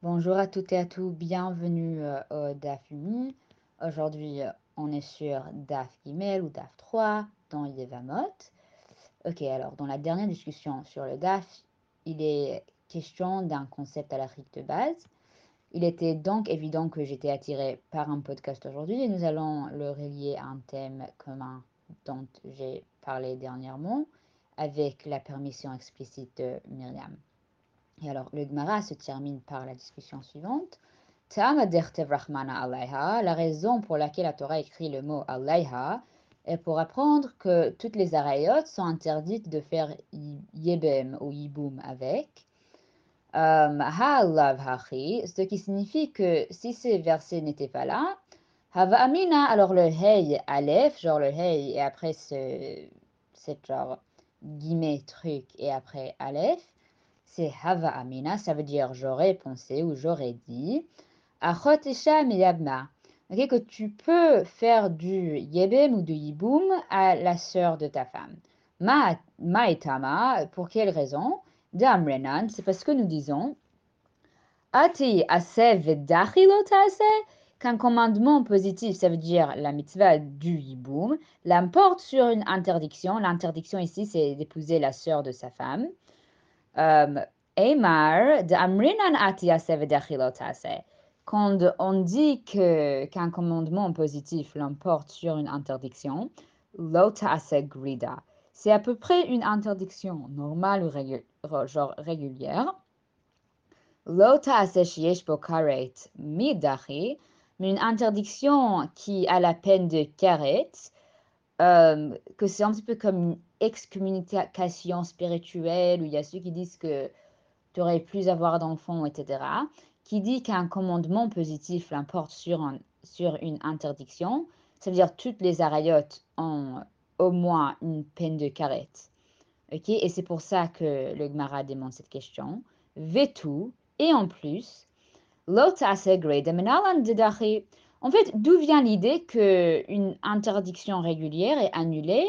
Bonjour à toutes et à tous, bienvenue euh, au DAF. Aujourd'hui, euh, on est sur DAF Gimel ou DAF 3 dans Yevamot. Ok, alors dans la dernière discussion sur le DAF, il est question d'un concept à l'Afrique de base. Il était donc évident que j'étais attirée par un podcast aujourd'hui et nous allons le relier à un thème commun dont j'ai parlé dernièrement avec la permission explicite de Myriam. Et alors, le Gemara se termine par la discussion suivante. La raison pour laquelle la Torah écrit le mot Alayha est pour apprendre que toutes les arayot sont interdites de faire yebem ou yiboum avec. Um, ce qui signifie que si ces versets n'étaient pas là, hava alors le hey aleph, genre le hey et après ce, cette genre guillemets truc et après aleph, c'est Hava Amina, ça veut dire j'aurais pensé ou j'aurais dit. Achot Miyabma. Okay, que tu peux faire du Yebem ou du Yiboum à la sœur de ta femme. Ma, Maetama, pour quelle raison? Damrenan, c'est parce que nous disons Ati Asev qu'un commandement positif, ça veut dire la mitzvah du Yiboum, l'emporte sur une interdiction. L'interdiction ici, c'est d'épouser la sœur de sa femme. Quand on dit que qu'un commandement positif l'emporte sur une interdiction, grida. C'est à peu près une interdiction normale ou genre régulière. Mais une interdiction qui a la peine de karet, euh, que c'est un petit peu comme une excommunication spirituelle, où il y a ceux qui disent que tu aurais plus avoir d'enfants, etc., qui dit qu'un commandement positif l'importe sur, sur une interdiction, ça veut dire toutes les arayotes ont au moins une peine de carette. ok Et c'est pour ça que le Gemara demande cette question. Vetu, et en plus, en fait, d'où vient l'idée qu'une interdiction régulière est annulée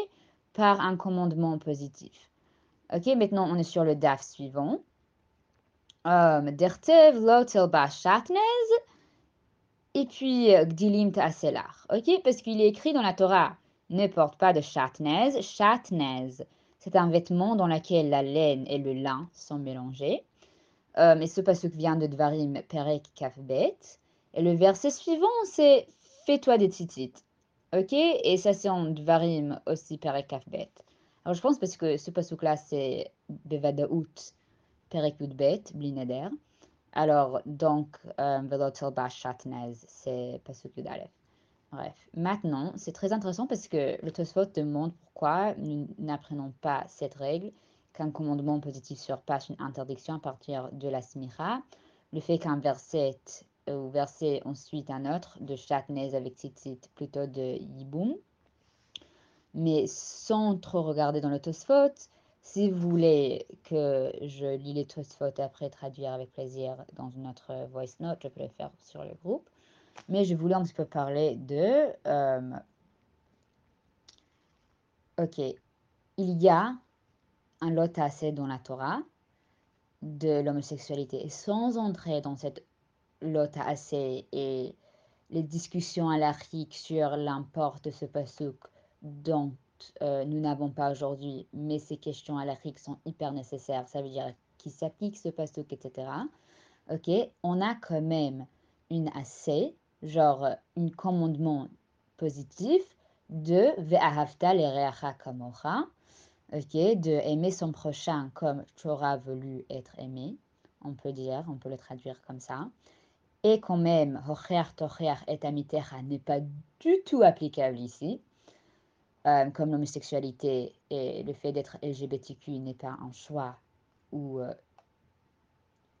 par un commandement positif? Ok, maintenant on est sur le DAF suivant. Dertev lotel ba et puis euh, Gdilim ta'aselar. Ok, parce qu'il est écrit dans la Torah ne porte pas de shatnez. Shatnez, c'est un vêtement dans lequel la laine et le lin sont mélangés. Et ce passage vient de Dvarim Perek Kafbet. Et le verset suivant, c'est Fais-toi des titites. Ok? Et ça, c'est en Dvarim aussi, Perek Kafbet. Alors, je pense parce que ce passage-là, c'est Bevadaout, Perek Yudbet, Blineder. Alors, donc, euh, Velotel Bash Shatnez, c'est passage Yudalef. Bref, maintenant, c'est très intéressant parce que le Tosfot demande pourquoi nous n'apprenons pas cette règle qu'un commandement positif surpasse une interdiction à partir de la smicha. Le fait qu'un verset ou verset ensuite un autre de Shatnez avec titre plutôt de Yiboum. Mais sans trop regarder dans le Tosfot, si vous voulez que je lis les Tosfot après traduire avec plaisir dans une autre voice note, je peux le faire sur le groupe. Mais je voulais un petit peu parler de... Euh, ok, il y a un lot assez dans la Torah de l'homosexualité. Sans entrer dans cette lot assez et les discussions anarchiques sur l'import de ce pasuk dont euh, nous n'avons pas aujourd'hui, mais ces questions anarchiques sont hyper nécessaires. Ça veut dire qui s'applique ce pasuk, etc. Ok, on a quand même une assez, genre un commandement positif de ve'ahavta l'ereacha kamocha, ok, de aimer son prochain comme tu auras voulu être aimé, on peut dire, on peut le traduire comme ça. Et quand même, hocher tocher et amitecha n'est pas du tout applicable ici, euh, comme l'homosexualité et le fait d'être LGBTQ n'est pas un choix ou euh,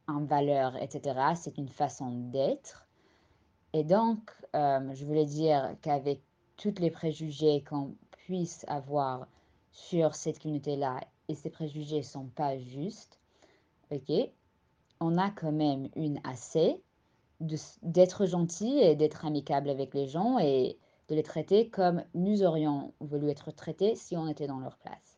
une valeur, etc. C'est une façon d'être. Et donc, euh, je voulais dire qu'avec tous les préjugés qu'on puisse avoir sur cette communauté-là, et ces préjugés ne sont pas justes, ok, on a quand même une assez d'être gentil et d'être amicable avec les gens et de les traiter comme nous aurions voulu être traités si on était dans leur place.